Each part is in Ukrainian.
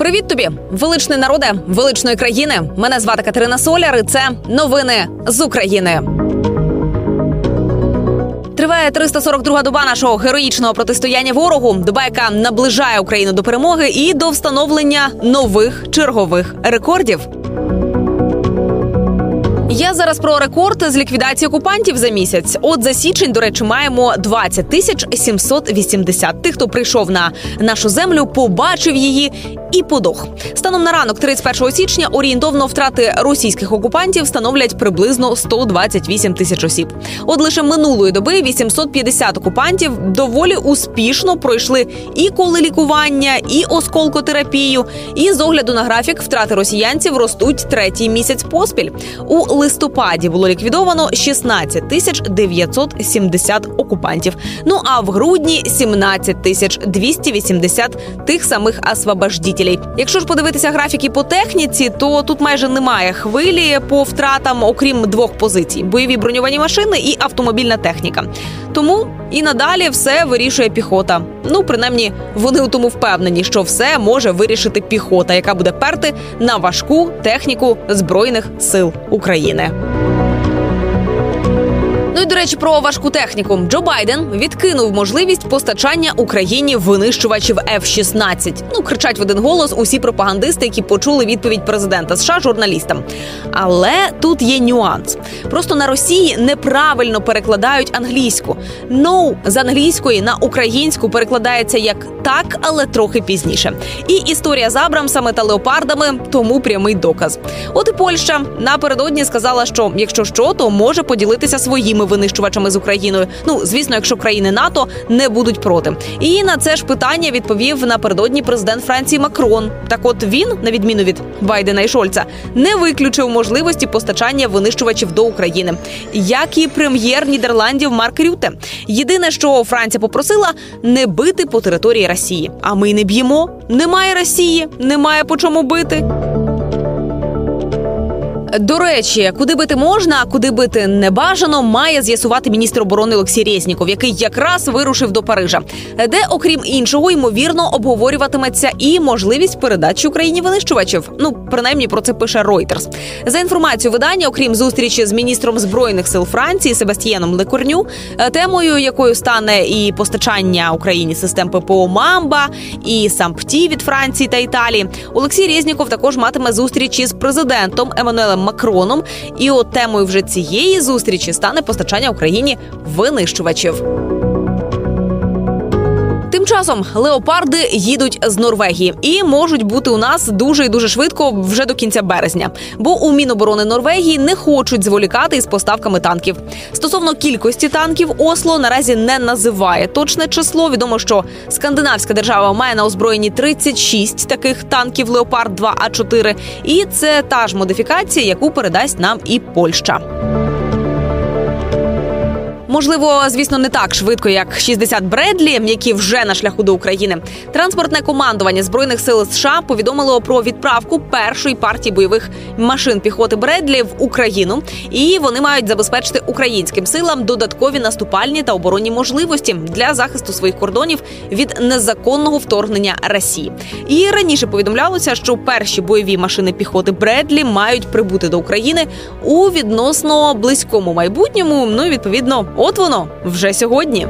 Привіт тобі, величний народе, величної країни. Мене звати Катерина Соляр. і Це новини з України. Триває 342-га доба нашого героїчного протистояння ворогу. Доба, яка наближає Україну до перемоги і до встановлення нових чергових рекордів. Я зараз про рекорд з ліквідації окупантів за місяць. От за січень, до речі, маємо 20 тисяч 780 тих, хто прийшов на нашу землю, побачив її і подох. Станом на ранок, 31 січня, орієнтовно втрати російських окупантів становлять приблизно 128 тисяч осіб. От лише минулої доби 850 окупантів доволі успішно пройшли і коли лікування, і осколкотерапію. І з огляду на графік втрати росіянців ростуть третій місяць поспіль. У листопаді було ліквідовано 16 тисяч 970 окупантів. Ну а в грудні 17 тисяч 280 тих самих освобождітелей. Якщо ж подивитися графіки по техніці, то тут майже немає хвилі по втратам, окрім двох позицій: бойові броньовані машини і автомобільна техніка. Тому і надалі все вирішує піхота. Ну принаймні вони у тому впевнені, що все може вирішити піхота, яка буде перти на важку техніку збройних сил України. Ну і до речі, про важку техніку Джо Байден відкинув можливість постачання Україні винищувачів F-16. Ну кричать в один голос усі пропагандисти, які почули відповідь президента США журналістам. Але тут є нюанс. Просто на Росії неправильно перекладають англійську. «No» з англійської на українську перекладається як так, але трохи пізніше. І історія з Абрамсами та леопардами тому прямий доказ. От і Польща напередодні сказала, що якщо що, то може поділитися своїми винищувачами з Україною. Ну звісно, якщо країни НАТО не будуть проти. І на це ж питання відповів напередодні президент Франції Макрон. Так, от він, на відміну від Байдена і Шольца, не виключив можливості постачання винищувачів до України, як і прем'єр Нідерландів Марк Рюте. Єдине, що Франція попросила, не бити по території Росії. А ми не б'ємо. Немає Росії, немає по чому бити. До речі, куди бити можна, а куди бити не бажано, має з'ясувати міністр оборони Олексій Резніков, який якраз вирушив до Парижа, де, окрім іншого, ймовірно, обговорюватиметься і можливість передачі Україні винищувачів. Ну принаймні про це пише Reuters. За інформацією видання, окрім зустрічі з міністром збройних сил Франції Себастьєном Лекорню, темою якою стане і постачання Україні систем ППО Мамба і САМПТІ від Франції та Італії, Олексій Резніков також матиме зустрічі з президентом Еммануелем Макроном. І от темою вже цієї зустрічі стане постачання Україні винищувачів. Тим часом леопарди їдуть з Норвегії і можуть бути у нас дуже і дуже швидко вже до кінця березня. Бо у Міноборони Норвегії не хочуть зволікати із поставками танків. Стосовно кількості танків, Осло наразі не називає точне число. Відомо, що скандинавська держава має на озброєнні 36 таких танків Леопард 2 а 4 І це та ж модифікація, яку передасть нам і Польща. Можливо, звісно, не так швидко, як 60 Бредлі, які вже на шляху до України. Транспортне командування збройних сил США повідомило про відправку першої партії бойових машин піхоти Бредлі в Україну, і вони мають забезпечити українським силам додаткові наступальні та оборонні можливості для захисту своїх кордонів від незаконного вторгнення Росії. І раніше повідомлялося, що перші бойові машини піхоти Бредлі мають прибути до України у відносно близькому майбутньому. Ну і відповідно. От воно вже сьогодні.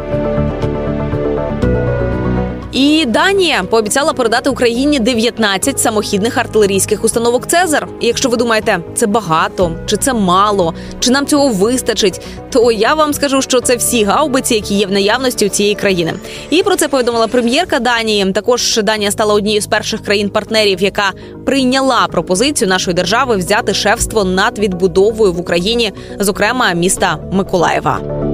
І Данія пообіцяла передати Україні 19 самохідних артилерійських установок Цезар. І якщо ви думаєте, це багато, чи це мало, чи нам цього вистачить, то я вам скажу, що це всі гаубиці, які є в наявності у цієї країни. І про це повідомила прем'єрка Данії. Також Данія стала однією з перших країн-партнерів, яка прийняла пропозицію нашої держави взяти шефство над відбудовою в Україні, зокрема міста Миколаєва.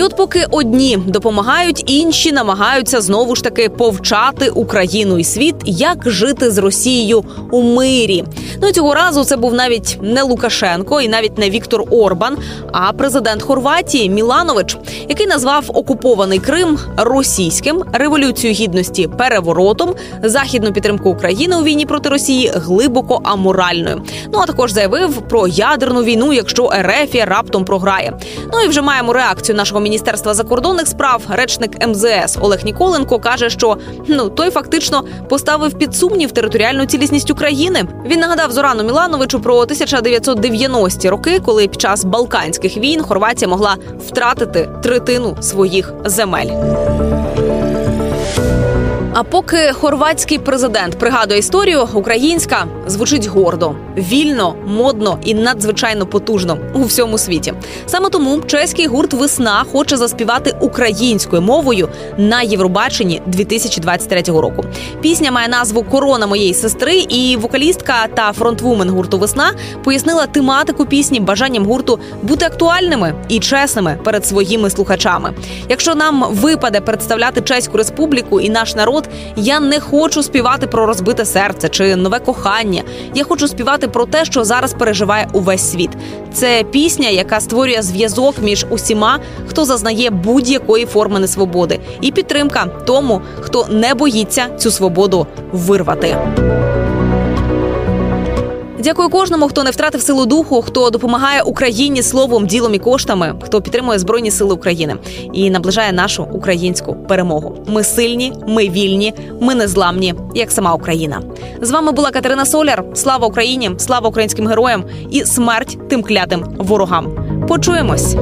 І от поки одні допомагають, інші намагаються знову ж таки повчати Україну і світ, як жити з Росією у мирі. Ну цього разу це був навіть не Лукашенко і навіть не Віктор Орбан, а президент Хорватії Міланович, який назвав окупований Крим російським революцію гідності переворотом, західну підтримку України у війні проти Росії глибоко аморальною. Ну а також заявив про ядерну війну, якщо РФ раптом програє. Ну і вже маємо реакцію нашого міністра міністерства закордонних справ, речник МЗС Олег Ніколенко каже, що ну той фактично поставив під сумнів територіальну цілісність України. Він нагадав Зорану Мілановичу про 1990-ті роки, коли під час балканських війн Хорватія могла втратити третину своїх земель. А поки хорватський президент пригадує історію, українська звучить гордо, вільно, модно і надзвичайно потужно у всьому світі. Саме тому чеський гурт Весна хоче заспівати українською мовою на Євробаченні 2023 року. Пісня має назву Корона моєї сестри, і вокалістка та фронтвумен гурту Весна пояснила тематику пісні бажанням гурту бути актуальними і чесними перед своїми слухачами. Якщо нам випаде представляти чеську республіку і наш народ, я не хочу співати про розбите серце чи нове кохання. Я хочу співати про те, що зараз переживає увесь світ. Це пісня, яка створює зв'язок між усіма, хто зазнає будь-якої форми несвободи, і підтримка тому, хто не боїться цю свободу вирвати. Дякую кожному, хто не втратив силу духу, хто допомагає Україні словом, ділом і коштами, хто підтримує збройні сили України і наближає нашу українську перемогу. Ми сильні, ми вільні, ми незламні, як сама Україна. З вами була Катерина Соляр. Слава Україні! Слава українським героям і смерть тим клятим ворогам. Почуємось.